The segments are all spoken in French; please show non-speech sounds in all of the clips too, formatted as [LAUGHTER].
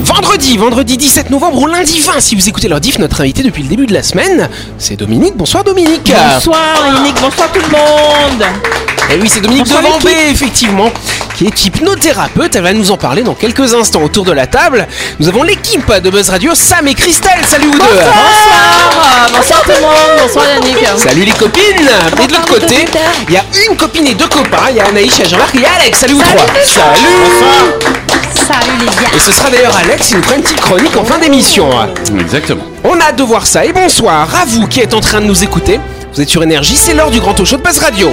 Vendredi, vendredi 17 novembre ou lundi 20, si vous écoutez leur diff, notre invité depuis le début de la semaine, c'est Dominique. Bonsoir Dominique. Bonsoir Yannick, bonsoir tout le monde. Et oui, c'est Dominique Bonsoir, Devambé, effectivement, qui est hypnothérapeute. Elle va nous en parler dans quelques instants autour de la table. Nous avons l'équipe de Buzz Radio, Sam et Christelle. Salut vous deux. Bonsoir, bonsoir tout le monde, bonsoir Yannick. Salut les copines Et de l'autre côté, il y a une copine et deux copains. Il y a Anaïs, il y a Jean-Marc et il y a Alex. Salut vous trois. Salut. Salut les gars. Et ce sera d'ailleurs Alex qui nous fera une petite chronique en fin d'émission. Exactement. On a hâte de voir ça. Et bonsoir à vous qui êtes en train de nous écouter. Vous êtes sur Énergie, c'est l'heure du grand talk show de Buzz Radio.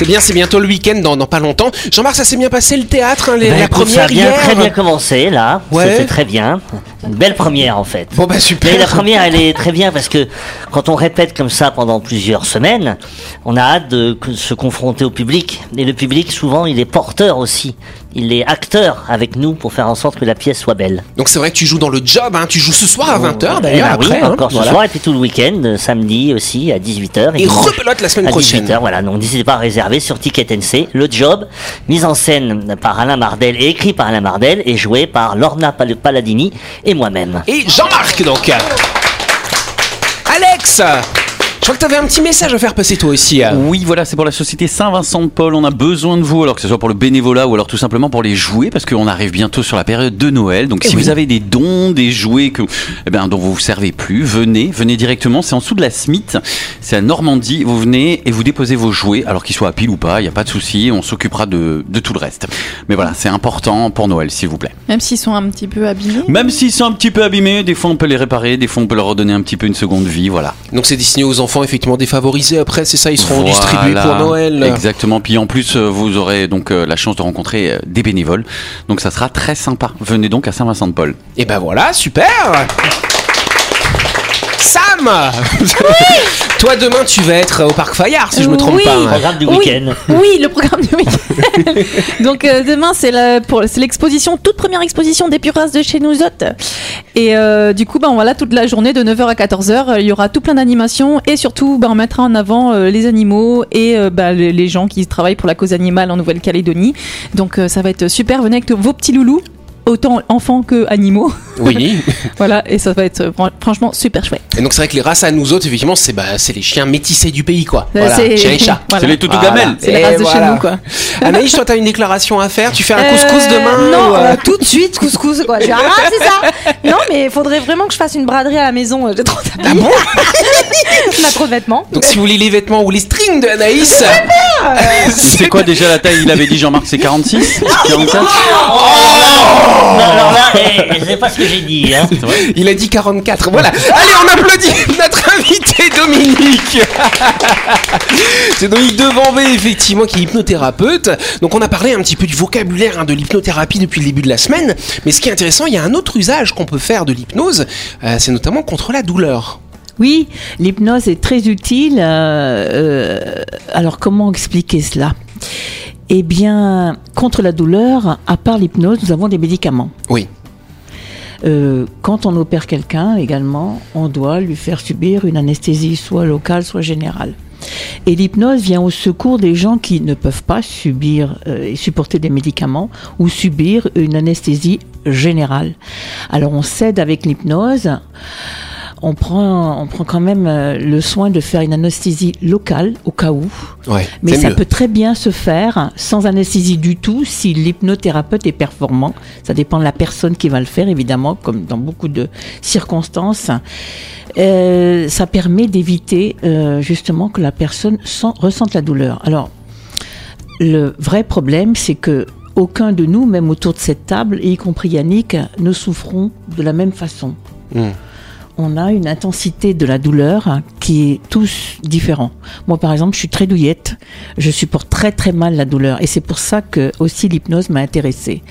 c'est bien, c'est bientôt le week-end dans, dans pas longtemps. Jean-Marc, ça s'est bien passé le théâtre, hein, les- Bah, la écoute, première ça a bien, hier très bien commencé là. Ouais. C'était très bien. Une belle première en fait. Bon bah super. Mais la première, elle est très bien parce que quand on répète comme ça pendant plusieurs semaines, on a hâte de se confronter au public. Et le public, souvent, il est porteur aussi. Il est acteur avec nous pour faire en sorte que la pièce soit belle. Donc c'est vrai que tu joues dans le job, hein. tu joues ce soir à 20h Eh d'ailleurs. oui, après, hein. encore ce soir et puis tout le week-end, euh, samedi aussi à 18h. Et rebelote la semaine à prochaine. 18h, voilà. Donc n'hésitez pas à réserver sur Ticket NC. Le job, mise en scène par Alain Mardel et écrit par Alain Mardel et joué par Lorna Pal- Paladini et moi-même. Et Jean-Marc donc. Alex Je crois que t'avais un petit message à faire passer toi aussi. hein. Oui, voilà, c'est pour la société Saint-Vincent de Paul. On a besoin de vous, alors que ce soit pour le bénévolat ou alors tout simplement pour les jouets, parce qu'on arrive bientôt sur la période de Noël. Donc, si vous avez des dons, des jouets que, eh ben, dont vous vous servez plus, venez, venez directement. C'est en dessous de la Smith, c'est à Normandie. Vous venez et vous déposez vos jouets, alors qu'ils soient à pile ou pas, il n'y a pas de souci. On s'occupera de, de tout le reste. Mais voilà, c'est important pour Noël, s'il vous plaît. Même s'ils sont un petit peu abîmés. Même s'ils sont un petit peu abîmés, des fois on peut les réparer, des fois on peut leur redonner un petit peu une seconde vie, voilà. Donc c'est destiné aux enfants effectivement défavorisés. Après c'est ça, ils seront Voilà. distribués pour Noël. Exactement. Puis en plus, euh, vous aurez donc euh, la chance de rencontrer euh, des bénévoles. Donc ça sera très sympa. Venez donc à Saint-Vincent-de-Paul. Et ben voilà, super Sam [LAUGHS] Toi demain tu vas être au parc Fayard si je me trompe Oui. pas. hein. Programme du Oui. week-end. Oui, le programme du week-end. [LAUGHS] Donc euh, demain, c'est la- pour- c'est l'exposition, toute première exposition des Puras de chez nous autres. Et euh, du coup, ben, voilà, toute la journée de 9h à 14h, euh, il y aura tout plein d'animations et surtout, ben, on mettra en avant euh, les animaux et euh, ben, les, les gens qui travaillent pour la cause animale en Nouvelle-Calédonie. Donc euh, ça va être super. Venez avec vos petits loulous, autant enfants que animaux. Oui. [LAUGHS] voilà, et ça va être euh, fran- franchement super chouette. Et donc c'est vrai que les races à nous autres effectivement c'est bah, c'est les chiens métissés du pays quoi. Euh, Voilà, c'est- et [LAUGHS] chats. voilà. C'est les toutous Voilà. gamelles. C'est la Et race de chez nous, quoi. [LAUGHS] Anaïs, toi t'as une déclaration à faire? Tu fais un Euh, couscous demain Non, ou, euh, tout de suite, couscous, quoi. Ah, c'est ça. Non, mais il faudrait vraiment que je fasse une braderie à la maison. J'ai trop Ah bon? On a trop de vêtements. Donc si vous voulez les vêtements ou les strings de Anaïs, C'est quoi déjà la taille Il avait dit Jean-Marc, c'est 46 44 [LAUGHS] Non, alors là, eh, je sais pas ce que j'ai dit. Hein. il a dit 44. Voilà. Allez, on applaudit notre invité Dominique. [LAUGHS] C'est Dominique Devambé, effectivement, qui est hypnothérapeute. Donc on a parlé un petit peu du vocabulaire hein, de l'hypnothérapie depuis le début de la semaine. Mais ce qui est intéressant, il y a un autre usage qu'on peut faire de l'hypnose, euh, c'est notamment contre la douleur. Oui, l'hypnose est très utile. euh, euh, alors comment expliquer cela? Eh bien, contre la douleur, à part l'hypnose, nous avons des médicaments. Oui. Euh, quand on opère quelqu'un également, on doit lui faire subir une anesthésie soit locale, soit générale. Et l'hypnose vient au secours des gens qui ne peuvent pas subir euh, et supporter des médicaments ou subir une anesthésie générale. Alors on cède avec l'hypnose. On prend, on prend quand même euh, le soin de faire une anesthésie locale au cas où. Ouais. Mais ça mieux. peut très bien se faire sans anesthésie du tout si l'hypnothérapeute est performant. Ça dépend de la personne qui va le faire, évidemment, comme dans beaucoup de circonstances. Euh, ça permet d'éviter euh, justement que la personne sent- ressente la douleur. Alors, le vrai problème, c'est que aucun de nous, même autour de cette table, y compris Yannick, ne souffrons de la même façon. Mm. On a une intensité de la douleur qui est tous différent. Moi, par exemple, je suis très douillette. Je supporte très très mal la douleur, et c'est pour ça que aussi l'hypnose m'a intéressée.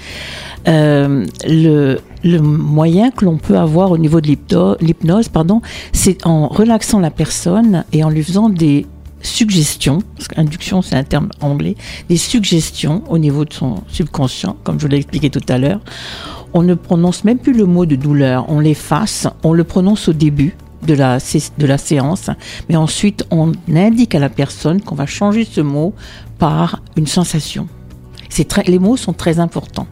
Euh, le, moyen que l'on peut avoir au niveau de l'hypno- l'hypnose, pardon, c'est en relaxant la personne et en lui faisant des suggestions, parce qu'induction c'est un terme anglais, des suggestions au niveau de son subconscient, comme je vous l'ai expliqué tout à l'heure. On ne prononce même plus le mot de douleur, on l'efface, on le prononce au début de la, séance, mais ensuite on indique à la personne qu'on va changer ce mot par une sensation. Très, les mots sont très importants.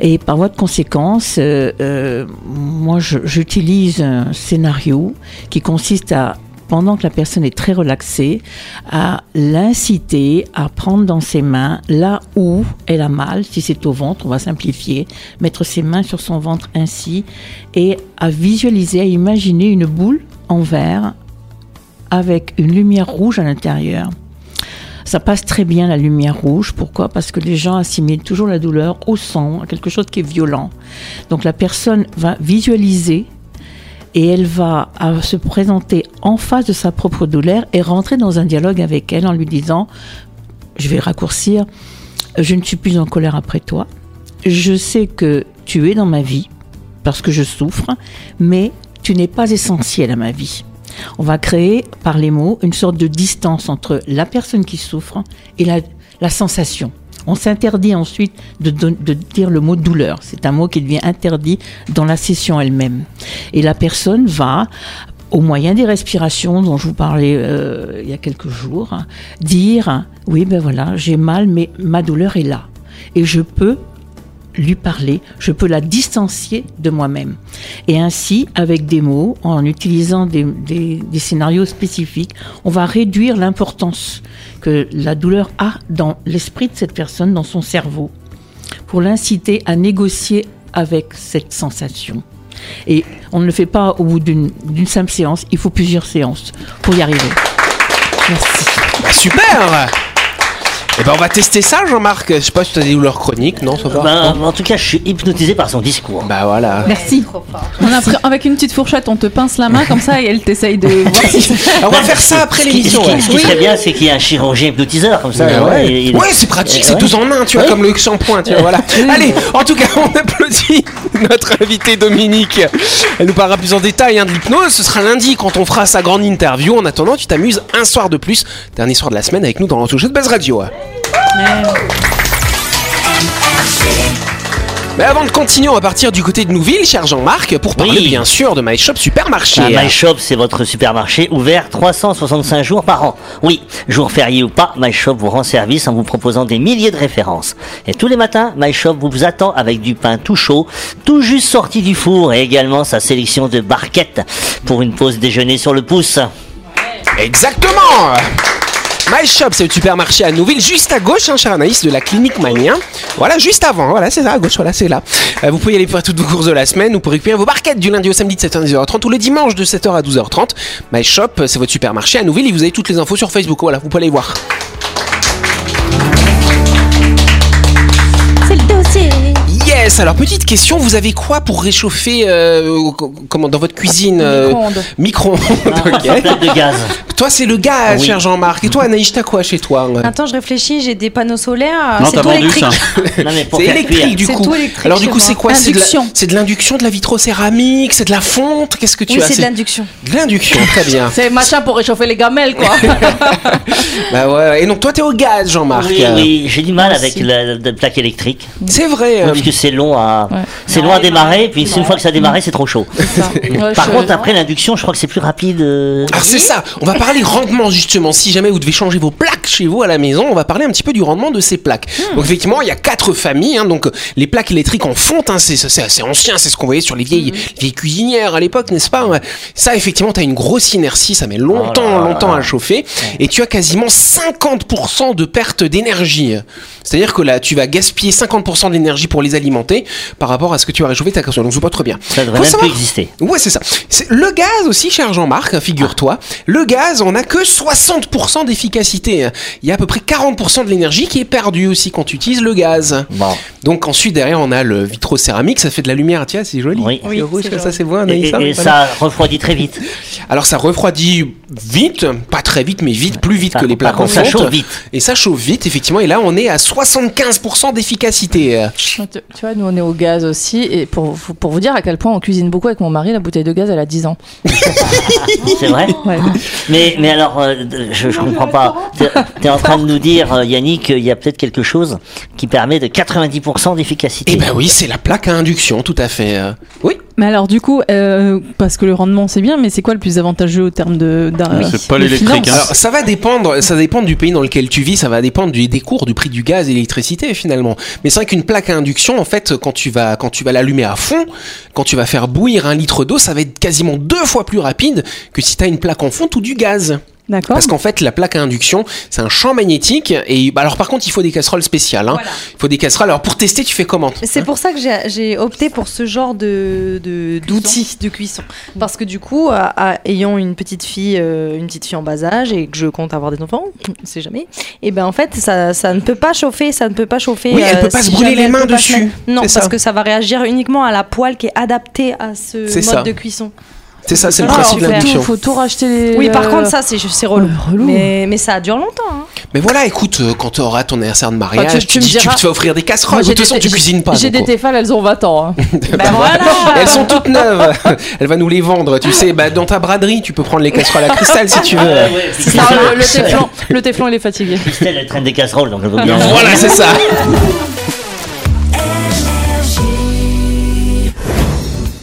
Et par voie de conséquence, euh, euh, moi j'utilise un scénario qui consiste à, pendant que la personne est très relaxée, à l'inciter à prendre dans ses mains là où elle a mal, si c'est au ventre, on va simplifier, mettre ses mains sur son ventre ainsi, et à visualiser, à imaginer une boule en verre avec une lumière rouge à l'intérieur. Ça passe très bien la lumière rouge. Pourquoi? Parce que les gens assimilent toujours la douleur au sang, à quelque chose qui est violent. Donc la personne va visualiser et elle va euh, se présenter en face de sa propre douleur et rentrer dans un dialogue avec elle en lui disant, je vais raccourcir, je ne suis plus en colère après toi. Je sais que tu es dans ma vie parce que je souffre, mais tu n'es pas essentiel à ma vie. On va créer par les mots une sorte de distance entre la personne qui souffre et la, la sensation. On s'interdit ensuite de, dire le mot douleur. C'est un mot qui devient interdit dans la session elle-même. Et la personne va, au moyen des respirations dont je vous parlais euh, il y a quelques jours, dire oui ben voilà j'ai mal mais ma douleur est là et je peux lui parler, je peux la distancier de moi-même. Et ainsi, avec des mots, en utilisant des scénarios spécifiques, on va réduire l'importance que la douleur a dans l'esprit de cette personne, dans son cerveau, pour l'inciter à négocier avec cette sensation. Et on ne le fait pas au bout d'une simple séance, il faut plusieurs séances pour y arriver. Merci. Super Eh ben on va tester ça Jean-Marc. Je sais pas si tu as des douleurs chroniques, non ça va Ben, en tout cas, je suis hypnotisé par son discours. Bah voilà. Merci. On a pris- avec une petite fourchette, on te pince la main comme ça et elle t'essaye de [LAUGHS] on va faire ça après Ce qui, l'émission. ce qui- ouais. ce qui serait bien, c'est qu'il y ait un chirurgien hypnotiseur comme ça. Ouais, ouais, ouais. il- il- Ouais, c'est pratique, c'est Ouais. deux en un, tu vois, Ouais. comme le shampoing, tu vois, voilà. [LAUGHS] Allez, en tout cas, on applaudit notre invité Dominique. Elle nous parlera plus en détail hein, de l'hypnose. Ce sera lundi quand on fera sa grande interview. En attendant, tu t'amuses un soir de plus, dernier soir de la semaine avec nous dans l'entouché de Buzz Radio. Mais avant de continuer, on va partir du côté de Nouville, cher Jean-Marc, pour parler Oui. bien sûr de My Shop Supermarché. Ah, My Shop, c'est votre supermarché ouvert 365 jours par an. Oui, jour férié ou pas, My Shop vous rend service en vous proposant des milliers de références. Et tous les matins, My Shop vous attend avec du pain tout chaud, tout juste sorti du four et également sa sélection de barquettes pour une pause déjeuner sur le pouce. Exactement My Shop, c'est le supermarché à Nouville, juste à gauche, hein, cher Anaïs, de la clinique Manien. Voilà, juste avant, voilà, c'est ça, à gauche, voilà, c'est là. Euh, vous pouvez y aller pour toutes vos courses de la semaine ou pour récupérer vos barquettes du lundi au samedi de 7h à 10h30 ou le dimanche de 7h à 12h30. My Shop, c'est votre supermarché à Nouville et vous avez toutes les infos sur Facebook, voilà, vous pouvez aller voir. Yes, alors petite question, vous avez quoi pour réchauffer euh, comment, dans votre cuisine euh, Micro-ondes. Micro-ondes, [LAUGHS] Une ok. plaque de gaz. Toi, c'est le gaz, Oui. cher Jean-Marc. Et toi, Anaïs, t'as quoi chez toi Attends, je réfléchis, j'ai des panneaux solaires. Non, c'est t'as tout vendu électrique. [LAUGHS] C'est électrique du C'est coup. tout électrique Alors du coup, c'est quoi? C'est de la- Induction. C'est de l'induction, de la vitrocéramique, c'est de la fonte. Qu'est-ce que tu Oui, as? c'est de l'induction. de l'induction, très bien. [LAUGHS] C'est machin pour réchauffer les gamelles, quoi. bah ouais. Et donc toi, t'es au gaz, Jean-Marc. Oui, oui, j'ai du mal avec la plaque électrique. C'est vrai. euh, Parce que c'est long à, Ouais. c'est long à démarrer, puis une fois que ça a démarré, c'est trop chaud. [LAUGHS] Ouais, Par contre, après l'induction, je crois que c'est plus rapide. euh, Alors c'est ça, on va parler rendement justement. Si jamais vous devez changer vos plaques chez vous à la maison, on va parler un petit peu du rendement de ces plaques. Hmm. Donc effectivement, il y a quatre familles. hein, donc les plaques électriques en fonte, hein, c'est c'est assez ancien, c'est ce qu'on voyait sur les vieilles, Hmm. vieilles cuisinières à l'époque, n'est-ce pas? Ça effectivement, tu as une grosse inertie, ça met longtemps, Oh là là longtemps là. à chauffer, et tu as quasiment 50% de perte d'énergie. C'est-à-dire que là, tu vas gaspiller 50% d'énergie pour les par rapport à ce que tu vas réchauffer ta console. Donc je vois trop bien. Ça devrait Faut même savoir- plus exister. Ouais, c'est ça. C'est- Le gaz aussi, cher Jean-Marc, hein, figure-toi, le gaz, on a que 60% d'efficacité. hein. Il y a à peu près 40% de l'énergie qui est perdue aussi quand tu utilises le gaz. Bon. Donc ensuite derrière on a le vitrocéramique, ça fait de la lumière, tiens c'est joli. Oui. C'est rouge, c'est comme ça c'est beau, Et, et- ça refroidit très vite. Alors ça refroidit vite, pas très vite mais vite, plus vite que les plaques en ça chauffe vite. Et ça chauffe vite effectivement et là on est à 75% d'efficacité. Tu tu vois, nous on est au gaz aussi, et pour, pour vous dire à quel point on cuisine beaucoup avec mon mari, la bouteille de gaz elle a 10 ans. [LAUGHS] C'est vrai Ouais. Mais, mais alors, euh, je, je comprends pas. T'es es en train de nous dire, euh, Yannick, qu'il y a peut-être quelque chose qui permet de 90% d'efficacité. Eh ben oui, c'est la plaque à induction, tout à fait. Oui. Mais alors du coup, euh, parce que le rendement c'est bien, mais c'est quoi le plus avantageux au terme de, d'un- C'est pas de l'électrique, hein. Alors ça va dépendre, ça dépend du pays dans lequel tu vis, ça va dépendre du, des cours, du prix du gaz et l'électricité finalement. Mais c'est vrai qu'une plaque à induction, en fait, quand tu vas quand tu vas l'allumer à fond, quand tu vas faire bouillir un litre d'eau, ça va être quasiment deux fois plus rapide que si tu as une plaque en fonte ou du gaz. D'accord. Parce qu'en fait, la plaque à induction, c'est un champ magnétique. Et alors par contre, il faut des casseroles spéciales. hein. Voilà. Il faut des casseroles. Alors pour tester, tu fais comment C'est pour ça que j'ai- opté pour ce genre de de- d'outils de, cuisson. Parce que du coup, à- à- ayant une petite fille, euh, une petite fille en bas âge et que je compte avoir des enfants, [CLEARS THROAT] on sait jamais. Et ben en fait, ça, ça ne peut pas chauffer, ça ne peut pas chauffer. Oui, elle euh, peut pas si se brûler les mains dessus. Non, parce ça. que ça va réagir uniquement à la poêle qui est adaptée à ce mode ça. de cuisson. C'est ça, c'est le Alors, principe de faut l'induction. tout- faut tout racheter les. Oui, par euh, contre, ça c'est c'est relou. Ouais, relou. Mais, mais ça dure longtemps. hein. Mais voilà, écoute, euh, quand tu auras ton anniversaire de mariage, Enfin, tu, tu- tu me dis, tu diras- te fais offrir des casseroles. De j'ai toute façon, des- tu cuisines pas. J'ai des Tefal, elles ont 20 ans. hein. [LAUGHS] Ben voilà. Elles sont toutes neuves. [LAUGHS] Elle va nous les vendre. Tu sais, bah, dans ta braderie, tu peux prendre les casseroles à cristal si tu veux. Ah ouais, le, le téflon, le téflon, il est fatigué. Christelle, elle traîne des casseroles, donc elle veut bien. Voilà, c'est ça. [LAUGHS]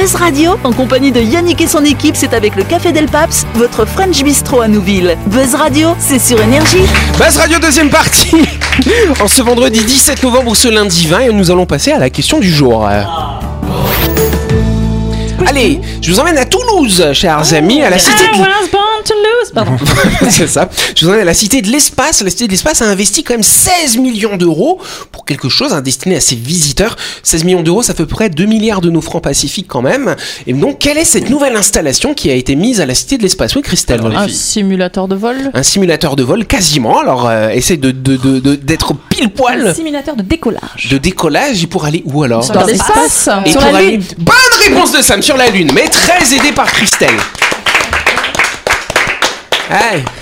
Buzz Radio, en compagnie de Yannick et son équipe, c'est avec le Café Del Paps, votre French Bistro à Nouville. Buzz Radio, c'est sur Énergie. Buzz Radio, deuxième partie. [LAUGHS] En ce vendredi 17 novembre ou ce lundi 20, et nous allons passer à la question du jour. Allez, je vous emmène à Toulouse, chers amis, à la cité I de... was born to lose. Pardon. [LAUGHS] C'est ça. Je vous la Cité de l'Espace. La Cité de l'Espace a investi quand même 16 millions d'euros pour quelque chose hein, destiné à ses visiteurs. 16 millions d'euros, ça fait à peu près 2 milliards de nos francs pacifiques quand même. Et donc, quelle est cette nouvelle installation qui a été mise à la Cité de l'Espace? Oui, Christelle Un simulateur de vol. un simulateur de vol quasiment. Alors, euh, essaye de, de- de- de- d'être pile Un poil simulateur de décollage. de décollage. Et pour aller où alors? Dans l'espace. Et Sur pour la aller- Lune. Bonne réponse de Sam sur la Lune, mais très aidé par Christelle.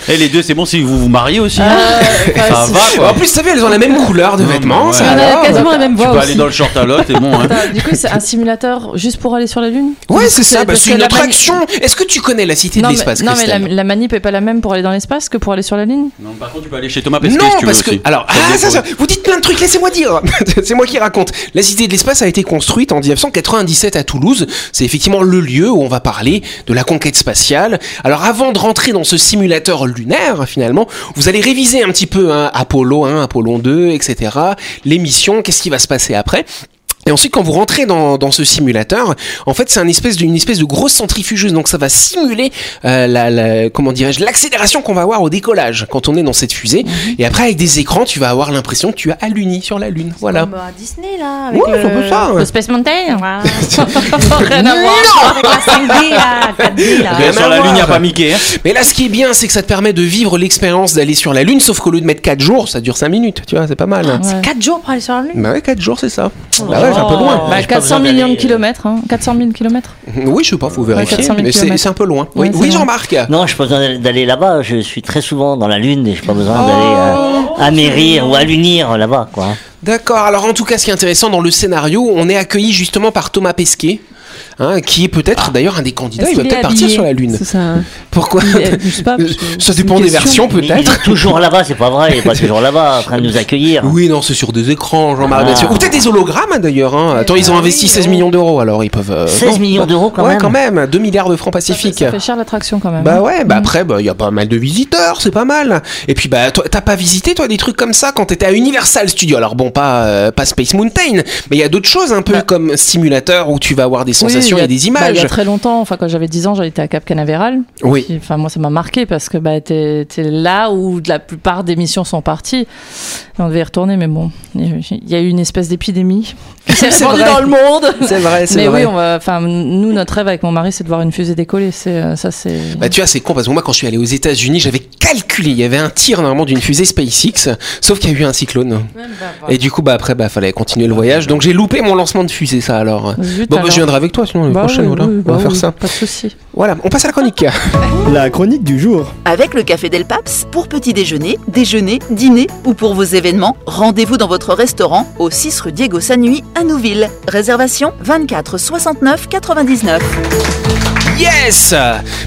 Et les deux, c'est bon si vous vous mariez aussi. hein [LAUGHS] ça va En quoi. plus, t'as vu, elles ont la même couleur de Non, vêtements. ça. On a alors. quasiment la même Tu voix peux aussi. aller dans le short à l'autre, c'est bon. Hein. Attends, Du coup, c'est un simulateur juste pour aller sur la Lune? Ouais, c'est ça, bah, parce c'est que une la mani- attraction. Est-ce que tu connais la cité non, de mais, l'espace, non, mais la, Christelle la manip est pas la même pour aller dans l'espace que pour aller sur la Lune Non, par contre, tu peux aller chez Thomas Pesquet Non, si tu veux parce que. aussi. Alors, ah, dépend. ça, ça, vous dites plein de trucs, laissez-moi dire. [LAUGHS] c'est moi qui raconte. La cité de l'espace a été construite en 1997 à Toulouse. C'est effectivement le lieu où on va parler de la conquête spatiale. Alors, avant de rentrer dans ce simulateur lunaire, finalement, vous allez réviser un petit peu hein, Apollo 1, Apollo 2, etc. Les missions, qu'est-ce qui va se passer après. Et ensuite, quand vous rentrez dans, dans ce simulateur, en fait, c'est un espèce d'une espèce de grosse centrifugeuse. Donc, ça va simuler euh, la, la- comment dirais-je, l'accélération qu'on va avoir au décollage quand on est dans cette fusée. Et après, avec des écrans, tu vas avoir l'impression que tu as alluni sur la lune. Voilà. Comme à Disney là. Avec Ouais, c'est un peu ça. ouais. Le Space Mountain. [LAUGHS] Rien à voir. Avec la 5D là, 4D là. Rien Sur la Lune, il n'y a pas Mickey. hein. Mais là, ce qui est bien, c'est que ça te permet de vivre l'expérience d'aller sur la lune, sauf qu'au lieu de mettre 4 jours, ça dure 5 minutes. Tu vois, c'est pas mal. Ouais. 4 jours pour aller sur la Lune. Bah ouais, 4 jours, c'est ça. Bah ouais, c'est un peu loin. Bah, J'ai pas 400 besoin millions de kilomètres. Hein. 400 000 kilomètres. Oui, je sais pas, faut vérifier. 400 000 mais c'est kilomètres. c'est un peu loin. Oui, oui. Jean-Marc. Non, je n'ai pas besoin d'aller- là-bas. Je suis très souvent dans la Lune et je n'ai pas besoin d'aller euh, amérir ou allunir là-bas, quoi. D'accord, alors en tout cas, ce qui est intéressant dans le scénario, on est accueilli justement par Thomas Pesquet. hein, qui est peut-être d'ailleurs un des candidats, il va peut-être partir sur la Lune. C'est ça. Pourquoi est- je sais pas, [LAUGHS] Ça dépend des versions peut-être. toujours là-bas, c'est pas vrai. Il est pas [LAUGHS] toujours là-bas en train de nous accueillir. Oui, non, c'est sur des écrans, Jean-Marc. Ah. bien sûr. Ou peut-être des hologrammes hein, d'ailleurs. hein. Attends, ils ont investi 16 millions d'euros, alors ils peuvent. euh, 16 non. millions d'euros quand ouais, même. quand même, 2 milliards de francs pacifiques. Ça fait cher l'attraction quand même. Bah hein. ouais, bah après, bah, il y a pas mal de visiteurs, c'est pas mal. Et puis, bah, toi, t'as pas visité, toi, des trucs comme ça quand t'étais à Universal Studios? Alors bon, pas euh, pas Space Mountain, mais il y a d'autres choses un peu Bah. comme simulateur où tu vas avoir des sensations Oui, a- et des bah, il images. y a très longtemps, enfin quand j'avais 10 ans, j'étais à Cap Canaveral. Oui. Enfin, moi, ça m'a marqué parce que bah, t'es là où la plupart des missions sont parties. Et on devait y retourner, mais bon, il y a eu une espèce d'épidémie [LAUGHS] C'est [LAUGHS] vrai. dans le monde. C'est vrai, c'est Mais vrai. oui, on va, enfin, nous, notre rêve avec mon mari, c'est de voir une fusée décoller. C'est euh, ça, c'est. Bah tu vois c'est con parce que moi quand je suis allé aux États-Unis j'avais calculé il y avait un tir normalement d'une fusée SpaceX sauf qu'il y a eu un cyclone et du coup bah après bah fallait continuer le voyage donc j'ai loupé mon lancement de fusée ça alors. Zut, Bon bah alors. je viendrai avec toi sinon Bah prochaine oui, voilà oui, on va bah faire oui, ça. Pas de souci. Voilà on passe à la chronique. [LAUGHS] La chronique du jour. Avec le Café Del Paps, pour petit déjeuner, déjeuner, dîner ou pour vos événements, rendez-vous dans votre restaurant au 6 rue Diego Sanui à Nouville. Réservation 24 69 99. Yes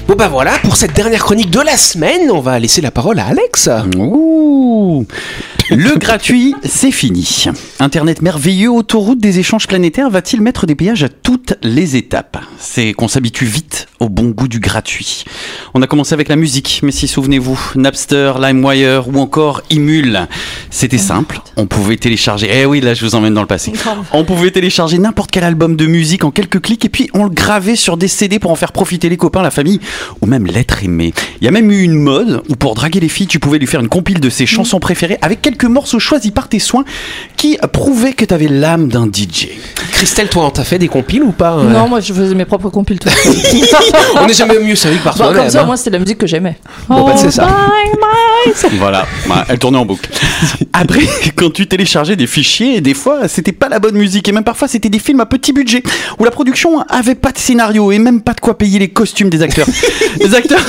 Bon bah voilà, pour cette dernière chronique de la semaine, on va laisser la parole à Alex. Ouh. Le gratuit, c'est fini. Internet merveilleux, autoroute des échanges planétaires, va-t-il mettre des péages à toutes les étapes? C'est qu'on s'habitue vite au bon goût du gratuit. On a commencé avec la musique, mais si souvenez-vous, Napster, LimeWire ou encore Imul, c'était simple. On pouvait télécharger. Eh oui, là je vous emmène dans le passé. On pouvait télécharger n'importe quel album de musique en quelques clics et puis on le gravait sur des CD pour en faire profiter les copains, la famille ou même l'être aimé. Il y a même eu une mode où pour draguer les filles, tu pouvais lui faire une compile de ses chansons préférées avec quelques morceaux choisis par tes soins qui prouvaient que tu avais l'âme d'un DJ. Christelle, toi, on t'a fait des compiles ou pas euh Non, moi, je faisais mes propres compiles tout. [LAUGHS] On n'est jamais mieux servi que par [LAUGHS] Bon, soi-même. comme ça, hein. moi, c'était la musique que j'aimais. Bon, bah, c'est ça. [LAUGHS] Voilà, Ouais, elle tournait en boucle. Après, quand tu téléchargeais des fichiers, des fois, c'était pas la bonne musique et même parfois, c'était des films à petit budget où la production avait pas de scénario et même pas de quoi payer les costumes des acteurs. les acteurs,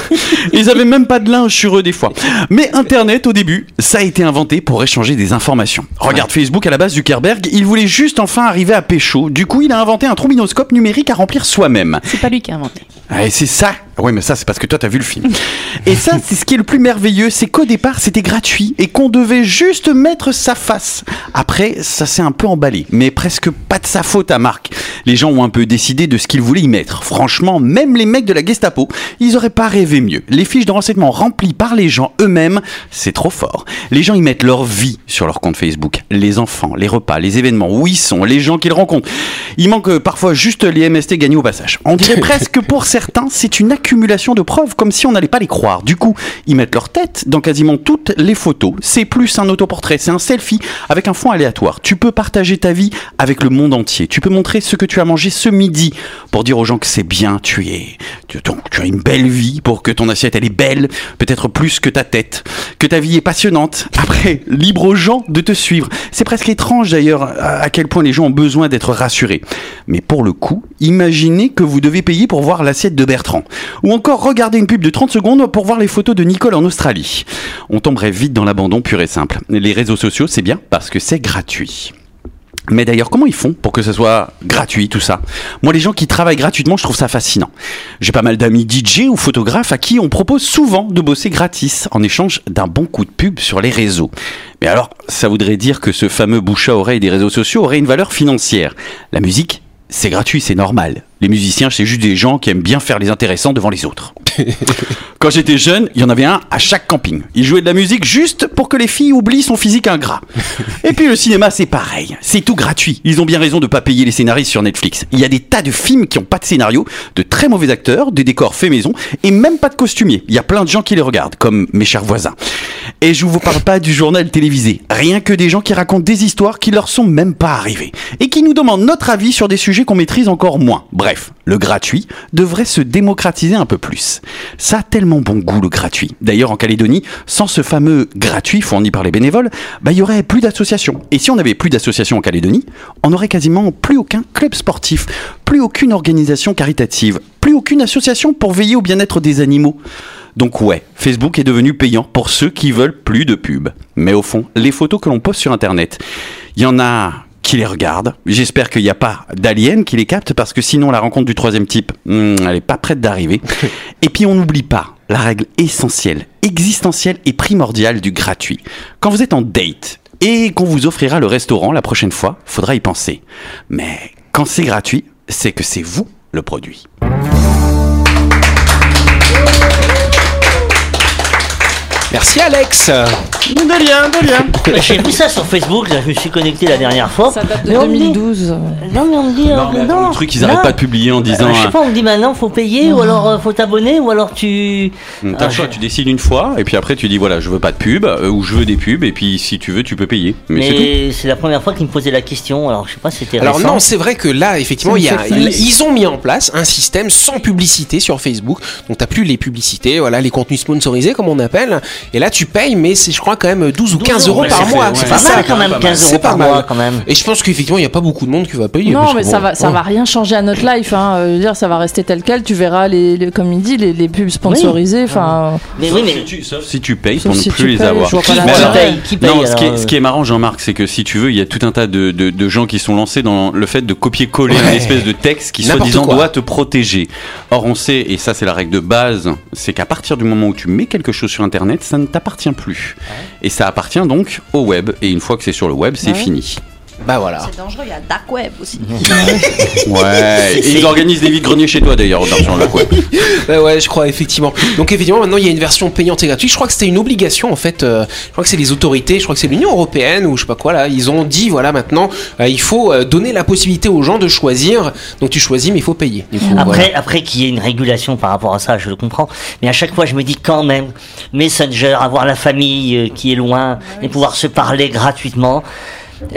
ils avaient même pas de linge sur eux des fois. Mais Internet, au début, ça a été inventé pour échanger des informations. Regarde Facebook à la base Zuckerberg, il voulait juste enfin arriver à pécho. Du coup, il a inventé un trombinoscope numérique à remplir soi-même. C'est pas lui qui a inventé. Et c'est ça. Oui, mais ça, c'est parce que toi, t'as vu le film. [LAUGHS] Et ça, c'est ce qui est le plus merveilleux, c'est qu'au départ, c'était gratuit et qu'on devait juste mettre sa face. Après, ça s'est un peu emballé, mais presque pas de sa faute à Marc. Les gens ont un peu décidé de ce qu'ils voulaient y mettre. Franchement, même les mecs de la Gestapo, ils auraient pas rêvé mieux. Les fiches de renseignements remplies par les gens eux-mêmes, c'est trop fort. Les gens y mettent leur vie sur leur compte Facebook. Les enfants, les repas, les événements, où ils sont, les gens qu'ils rencontrent. Il manque euh, parfois juste les MST gagnés au passage. On dirait [LAUGHS] presque pour certains, c'est une accumulation de preuves, comme si on n'allait pas les croire. Du coup, ils mettent leur tête dans quasiment toutes les photos. C'est plus un autoportrait, c'est un selfie avec un fond aléatoire. Tu peux partager ta vie avec le monde entier. Tu peux montrer ce que tu as mangé ce midi pour dire aux gens que c'est bien, tu es, tu, tu- as une belle vie, pour que ton assiette elle est belle, peut-être plus que ta tête, que ta vie est passionnante. [LAUGHS] Après, libre aux gens de te suivre. C'est presque étrange d'ailleurs à quel point les gens ont besoin d'être rassurés. Mais pour le coup, imaginez que vous devez payer pour voir l'assiette de Bertrand. Ou encore regarder une pub de 30 secondes pour voir les photos de Nicole en Australie. On tomberait vite dans l'abandon pur et simple. Les réseaux sociaux, c'est bien parce que c'est gratuit. Mais d'ailleurs, comment ils font pour que ce soit gratuit tout ça? Moi, les gens qui travaillent gratuitement, je trouve ça fascinant. J'ai pas mal d'amis DJ ou photographes à qui on propose souvent de bosser gratis en échange d'un bon coup de pub sur les réseaux. Mais alors, ça voudrait dire que ce fameux bouche à oreille des réseaux sociaux aurait une valeur financière? La musique, c'est gratuit, c'est normal. Les musiciens, c'est juste des gens qui aiment bien faire les intéressants devant les autres. [LAUGHS] Quand j'étais jeune, il y en avait un à chaque camping. Il jouait de la musique juste pour que les filles oublient son physique ingrat. [LAUGHS] Et puis le cinéma, c'est pareil. C'est tout gratuit. Ils ont bien raison de pas payer les scénaristes sur Netflix. Il y a des tas de films qui ont pas de scénario, de très mauvais acteurs, des décors faits maison et même pas de costumier. Il y a plein de gens qui les regardent, comme mes chers voisins. Et je vous parle pas du journal télévisé. Rien que des gens qui racontent des histoires qui leur sont même pas arrivées. Et qui nous demandent notre avis sur des sujets qu'on maîtrise encore moins. Bref, le gratuit devrait se démocratiser un peu plus. Ça a tellement bon goût le gratuit. D'ailleurs, en Calédonie, sans ce fameux gratuit fourni par les bénévoles, bah, il y aurait plus d'associations. Et si on n'avait plus d'associations en Calédonie, on n'aurait quasiment plus aucun club sportif, plus aucune organisation caritative, plus aucune association pour veiller au bien-être des animaux. Donc ouais, Facebook est devenu payant pour ceux qui veulent plus de pubs. Mais au fond, les photos que l'on poste sur Internet, il y en a qui les regardent. J'espère qu'il n'y a pas d'aliens qui les captent parce que sinon la rencontre du troisième type, hmm, elle est pas prête d'arriver. [LAUGHS] Et puis on n'oublie pas la règle essentielle, existentielle et primordiale du gratuit. Quand vous êtes en date et qu'on vous offrira le restaurant la prochaine fois, faudra y penser. Mais quand c'est gratuit, c'est que c'est vous le produit. Merci Alex. De rien, de rien. J'ai vu ça sur Facebook, là, je me suis connecté la dernière fois. Ça date de Mais on me dit- 2012. Non, mais on me dit. Non, euh, mais attends, le truc, ils là, arrêtent pas de publier en disant. euh, je sais euh, pas, on me dit maintenant faut payer ou alors euh, faut t'abonner ou alors tu. T'as le choix, tu décides une fois, et puis après tu dis voilà, je veux pas de pub, euh, ou je veux des pubs, et puis si tu veux, tu peux payer. Mais, c'est tout. Mais c'est la première fois qu'ils me posaient la question, alors je sais pas si c'était Alors récent. non, c'est vrai que là, effectivement, il y a, ils ont mis en place un système sans publicité sur Facebook. Donc t'as plus les publicités, voilà, les contenus sponsorisés comme on appelle. Et là, tu payes, mais c'est, je crois, quand même 12 ou 15 euros par mois. C'est ouais. pas pas mal ça. quand même, pas 15 mal. euros par mois quand même. Et je pense qu'effectivement, il n'y a pas beaucoup de monde qui va payer. Non, mais ça va, ça ouais. va rien changer à notre life. Hein. Euh, je veux dire, ça va rester tel quel. Tu verras les, les- comme il dit, les, les pubs sponsorisées. Enfin, Mais sauf, oui, mais. si tu, sauf si tu payes pour ne si plus les avoir. Qui, paye Qui paye non, ce qui, est, alors, ce qui est marrant, Jean-Marc, c'est que si tu veux, il y a tout un tas de, de- de gens qui sont lancés dans le fait de copier-coller une espèce de texte qui, soi-disant, doit te protéger. Or, on sait, et ça, c'est la règle de base, c'est qu'à partir du moment où tu mets quelque chose sur Internet, ça ne t'appartient plus. Et ça appartient donc au web. Et une fois que c'est sur le web, c'est Ouais. fini. Bah voilà. C'est dangereux, il y a dark web aussi. Ouais. [LAUGHS] Et ils organisent des vides greniers chez toi, d'ailleurs, sur le web. Ouais, [LAUGHS] ouais, je crois, effectivement. Donc, effectivement, maintenant, il y a une version payante et gratuite. Je crois que c'était une obligation, en fait. euh, je crois que c'est les autorités, je crois que c'est l'Union Européenne ou je sais pas quoi, là. Ils ont dit, voilà, maintenant, euh, il faut euh, donner la possibilité aux gens de choisir. Donc, tu choisis, mais il faut payer. Du coup, voilà. Après, après qu'il y ait une régulation par rapport à ça, je le comprends. Mais à chaque fois, je me dis quand même, Messenger, avoir la famille qui est loin et pouvoir se parler gratuitement,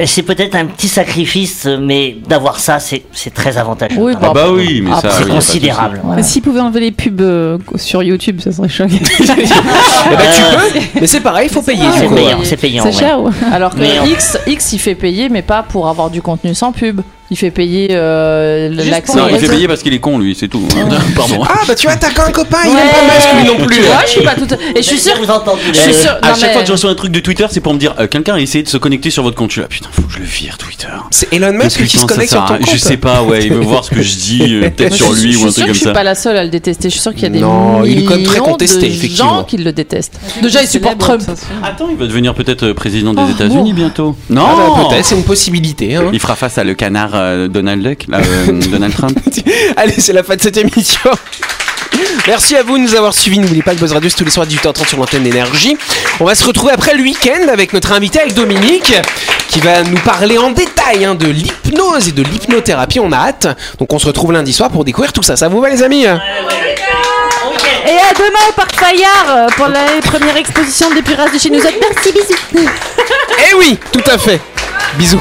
c'est peut-être un petit sacrifice, euh, mais d'avoir ça, c'est c'est très avantageux. Oui, Ah bah oui, mais ça, c'est considérable. Ouais. S'ils pouvaient enlever les pubs euh, sur YouTube, ça serait chouette. [LAUGHS] Eh ben, tu peux, mais c'est pareil, il faut payer. C'est payant, voilà. c'est payant. C'est ouais. cher ou Alors que Mais X, X, il fait payer, mais pas pour avoir du contenu sans pub. Il fait payer euh, l'accès. Non, il fait payer parce qu'il est con, lui, c'est tout. [LAUGHS] Pardon. Ah, bah tu vois, t'as qu'un copain, il Ouais. aime pas Musk, lui non plus. Tu vois, je suis pas toute. Et je suis sûre. Vous entendez Je suis euh, sûre. À non, chaque mais- fois que je reçois un truc de Twitter, c'est pour me dire euh, quelqu'un a essayé de se connecter sur votre compte. Je suis là, putain, faut que je le vire Twitter. C'est Elon Musk qui se ça connecte sert sur à- ton compte. Je sais pas, ouais, il veut voir ce que je dis, euh, [LAUGHS] peut-être sur je suis- lui je ou suis un sûre truc que comme Je suis ça. pas la seule à le détester. Je suis sûre qu'il y a des Non, il est quand même très millions contesté, de effectivement. gens qui le détestent. Déjà, il supporte Trump. Attends, il va devenir peut-être euh, président des Oh, États-Unis bientôt. Ah Non, bah, peut-être, c'est une possibilité. Hein. Il fera face à le canard euh, Donald Duck, là, euh, [LAUGHS] Donald Trump. Allez, c'est la fin de cette émission. Merci à vous de nous avoir suivis. N'oubliez pas que Buzz Radio, c'est tous les soirs à 18h30 sur l'antenne d'énergie. On va se retrouver après le week-end avec notre invité, avec Dominique, qui va nous parler en détail hein, de l'hypnose et de l'hypnothérapie. On a hâte. Donc on se retrouve lundi soir pour découvrir tout ça. Ça vous va, les amis? Et à demain au Parc Fayard euh, pour la première exposition des Pirates de chez nous. Merci, bisous. Eh oui, tout à fait. Bisous.